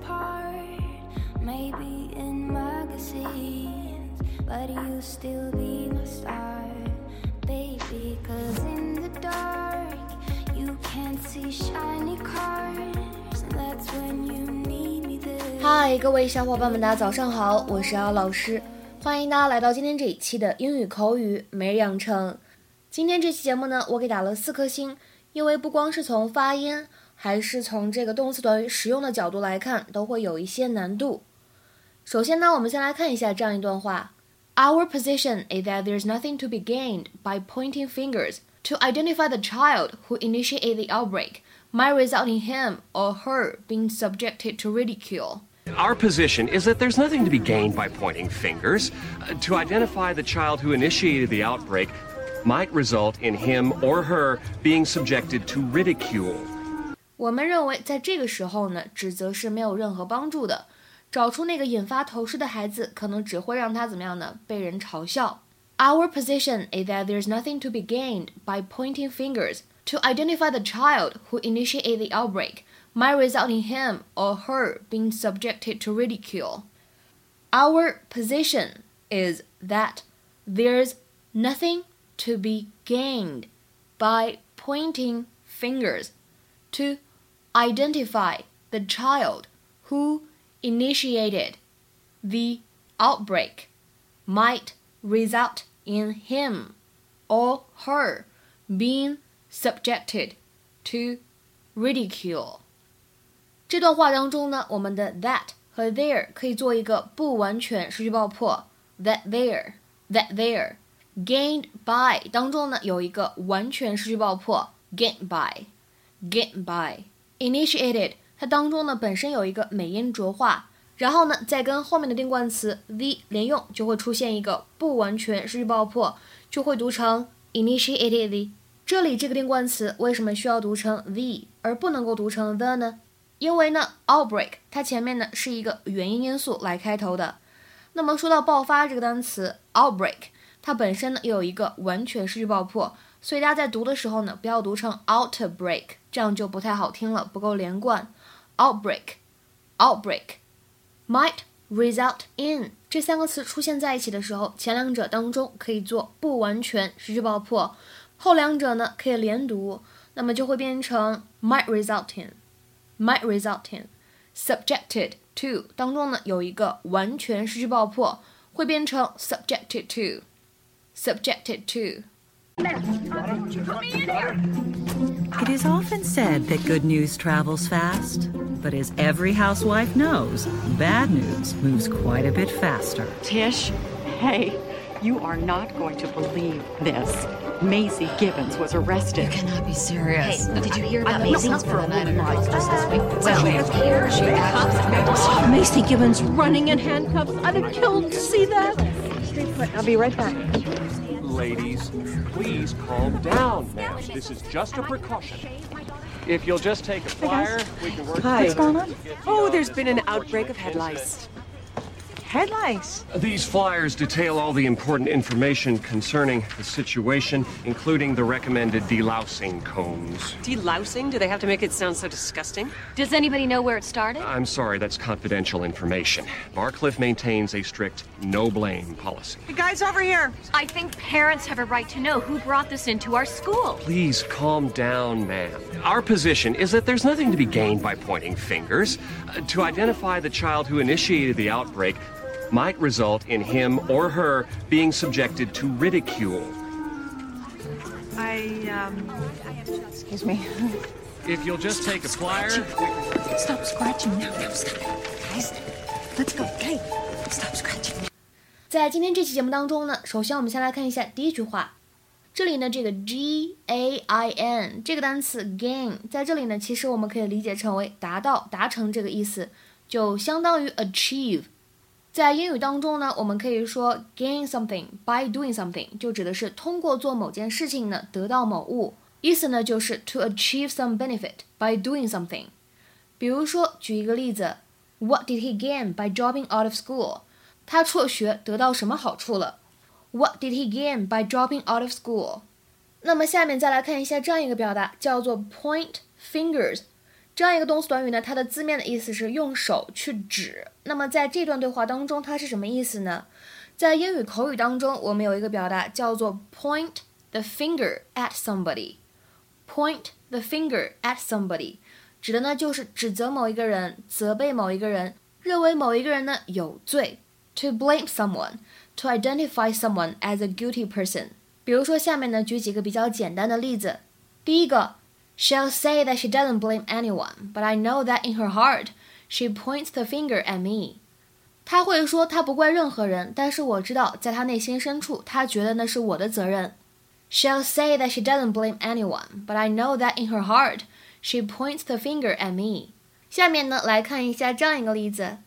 apart, maybe in magazines, but you still be my star, baby. Cause in the dark, you can't see shiny cars, and that's when you need me there. 嗨，各位小伙伴们，大家早上好，我是姚老师，欢迎大家来到今天这一期的英语口语每日养成。今天这期节目呢，我给打了四颗星，因为不光是从发音，还是从这个动词短语使用的角度来看，都会有一些难度。首先呢，我们先来看一下这样一段话：Our position is that there's nothing to be gained by pointing fingers to identify the child who initiated the outbreak might result in him or her being subjected to ridicule. Our position is that there's nothing to be gained by pointing fingers. Uh, to identify the child who initiated the outbreak might result in him or her being subjected to ridicule. 我们认为，在这个时候呢，指责是没有任何帮助的。找出那个引发投诉的孩子，可能只会让他怎么样呢？被人嘲笑。Our position is that there's nothing to be gained by pointing fingers to identify the child who initiated the outbreak might result in him or her being subjected to ridicule. Our position is that there's nothing to be gained by pointing fingers to identify the child who initiated the outbreak might result in him or her being subjected to ridicule. 这段话当中呢，我们的 that 和 there 可以做一个不完全失去爆破。that there that there gained by 当中呢有一个完全失去爆破 gained by Get by initiated 它当中呢本身有一个美音浊化，然后呢再跟后面的定冠词 the 连用，就会出现一个不完全失去爆破，就会读成 initiated the。这里这个定冠词为什么需要读成 the 而不能够读成 the 呢？因为呢，outbreak 它前面呢是一个元音因素来开头的。那么说到爆发这个单词 outbreak，它本身呢又有一个完全失去爆破，所以大家在读的时候呢，不要读成 outbreak，这样就不太好听了，不够连贯。outbreak，outbreak，might result in 这三个词出现在一起的时候，前两者当中可以做不完全失去爆破，后两者呢可以连读，那么就会变成 might result in。might result in subjected to 当中呢有一个完全失去爆破，会变成 subjected to subjected to。It is often said that good news travels fast, but as every housewife knows, bad news moves quite a bit faster. Tish, hey, you are not going to believe this. Maisy Gibbons was arrested. You cannot be serious. Hey, did you hear about I- Maisy's not for a night little while. just this week? Well, here she Oh, Maisy Gibbons running in handcuffs. I'd have killed to see that. I'll be right back. Ladies, please calm down, ma'am. This is just a precaution. If you'll just take a flyer, we can work. Hi. What's going on? Oh, there's been an outbreak of head lice. Head lice? These flyers detail all the important information concerning the situation, including the recommended delousing combs. Delousing? Do they have to make it sound so disgusting? Does anybody know where it started? I'm sorry, that's confidential information. Barcliff maintains a strict no blame policy. The guys over here. I think parents have a right to know who brought this into our school. Please calm down, ma'am. Our position is that there's nothing to be gained by pointing fingers. Uh, to identify the child who initiated the outbreak might result in him or her being subjected to ridicule. I, um. Excuse me. If you'll just take a flyer, Stop scratching now. Now stop it. Guys, let's go. Okay. Stop scratching. 在今天这期节目当中呢，首先我们先来看一下第一句话。这里呢，这个 G A I N 这个单词 gain，在这里呢，其实我们可以理解成为达到、达成这个意思，就相当于 achieve。在英语当中呢，我们可以说 gain something by doing something，就指的是通过做某件事情呢得到某物，意思呢就是 to achieve some benefit by doing something。比如说，举一个例子，What did he gain by dropping out of school？他辍学得到什么好处了？What did he gain by dropping out of school？那么下面再来看一下这样一个表达，叫做 point fingers。这样一个动词短语呢，它的字面的意思是用手去指。那么在这段对话当中，它是什么意思呢？在英语口语当中，我们有一个表达叫做 point the finger at somebody。point the finger at somebody 指的呢就是指责某一个人，责备某一个人，认为某一个人呢有罪。To blame someone, to identify someone as a guilty person。比如说下面呢举几个比较简单的例子。第一个 ，She'll say that she doesn't blame anyone, but I know that in her heart she points the finger at me。她会说她不怪任何人，但是我知道在她内心深处，她觉得那是我的责任。She'll say that she doesn't blame anyone, but I know that in her heart she points the finger at me。下面呢，来看一下这样一个例子。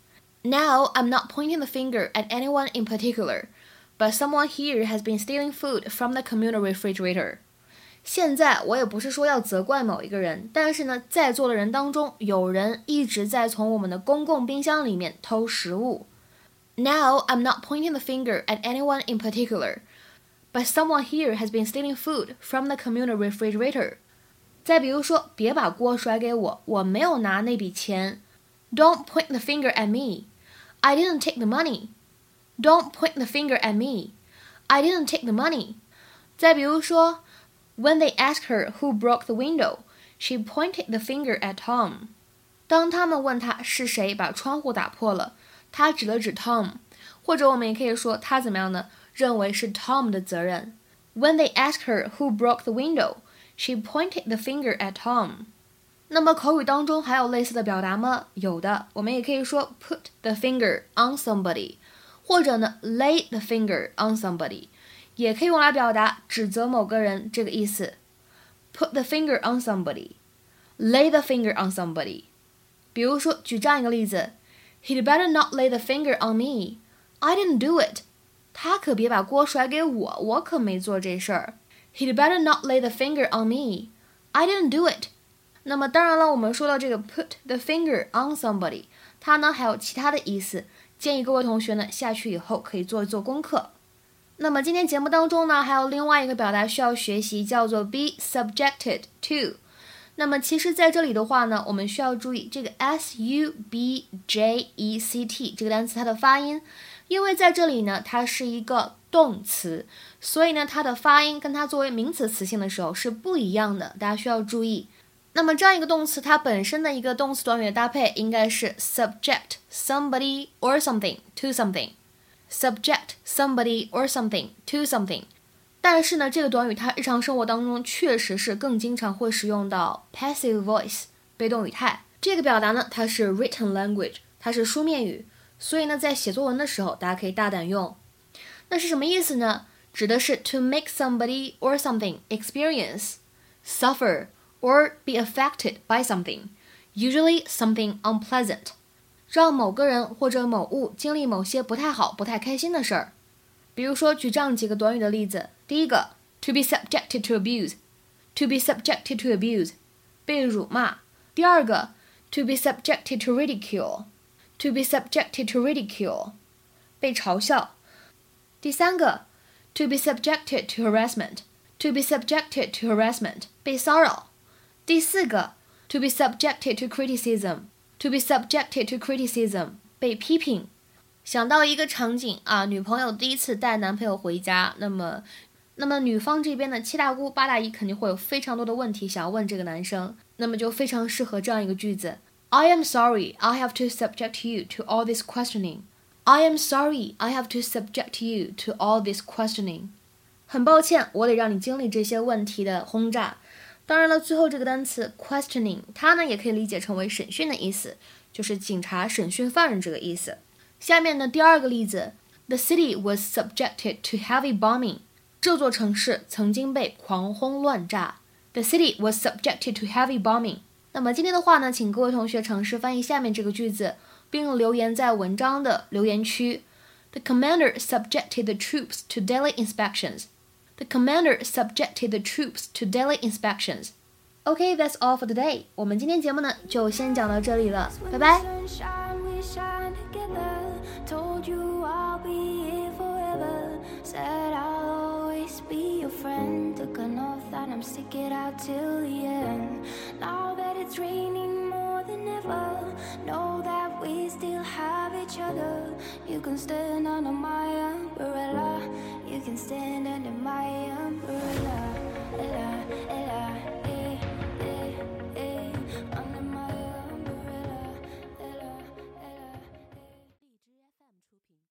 Now I'm not pointing the finger at anyone in particular, but someone here has been stealing food from the communal refrigerator. 现在我也不是说要责怪某一个人，但是呢，在座的人当中有人一直在从我们的公共冰箱里面偷食物。Now I'm not pointing the finger at anyone in particular, but someone here has been stealing food from the communal refrigerator. 再比如说，别把锅甩给我，我没有拿那笔钱。Don't point the finger at me. I didn't take the money. Don't point the finger at me. I didn't take the money. 再比如说 ，When they asked her who broke the window, she pointed the finger at Tom. 当他们问他是谁把窗户打破了，他指了指 Tom。或者我们也可以说他怎么样呢？认为是 Tom 的责任。When they asked her who broke the window, she pointed the finger at Tom. 那么口语当中还有类似的表达吗？有的，我们也可以说 put the finger on somebody，或者呢 lay the finger on somebody， 也可以用来表达指责某个人这个意思。put the finger on somebody，lay the finger on somebody。比如说举这样一个例子：He'd better not lay the finger on me. I didn't do it. 他可别把锅甩给我，我可没做这事儿。He'd better not lay the finger on me. I didn't do it. 那么当然了，我们说到这个 put the finger on somebody，它呢还有其他的意思，建议各位同学呢下去以后可以做一做功课。那么今天节目当中呢还有另外一个表达需要学习，叫做 be subjected to。那么其实在这里的话呢，我们需要注意这个 s u b j e c t 这个单词它的发音。因为在这里呢，它是一个动词，所以呢，它的发音跟它作为名词词性的时候是不一样的，大家需要注意。那么这样一个动词，它本身的一个动词短语的搭配应该是 subject somebody or something to something something，subject somebody or something to something。但是呢，这个短语它日常生活当中确实是更经常会使用到 passive voice 被动语态。这个表达呢，它是 written language，它是书面语。所以呢，在写作文的时候，大家可以大胆用。那是什么意思呢？指的是 to make somebody or something experience, suffer, or be affected by something, usually something unpleasant， 让某个人或者某物经历某些不太好、不太开心的事儿。比如说，举这样几个短语的例子：第一个，to be subjected to abuse，to be subjected to abuse，被辱骂；第二个，to be subjected to ridicule。to be subjected to ridicule，被嘲笑。第三个，to be subjected to harassment，to be subjected to harassment，被骚扰。第四个，to be subjected to To be subjected to criticism，被批评。想到一个场景啊，女朋友第一次带男朋友回家，那么，那么女方这边的七大姑八大姨肯定会有非常多的问题想要问这个男生，那么就非常适合这样一个句子。I am sorry I have to subject you to all this questioning. I am sorry I have to subject you to all this questioning. 很抱歉，我得让你经历这些问题的轰炸。当然了，最后这个单词 questioning，它呢也可以理解成为审讯的意思，就是警察审讯犯人这个意思。下面的第二个例子，The city was subjected to heavy bombing. 这座城市曾经被狂轰乱炸。The city was subjected to heavy bombing. 那么今天的话呢，请各位同学尝试翻译下面这个句子，并留言在文章的留言区。The commander subjected the troops to daily inspections. the commander subjected the troops to daily inspections. Okay, that's all for today. 我们今天节目呢就先讲到这里了，拜拜。Stick it out till the end. Now that it's raining more than ever, know that we still have each other. You can stand under my umbrella can stand under my umbrella.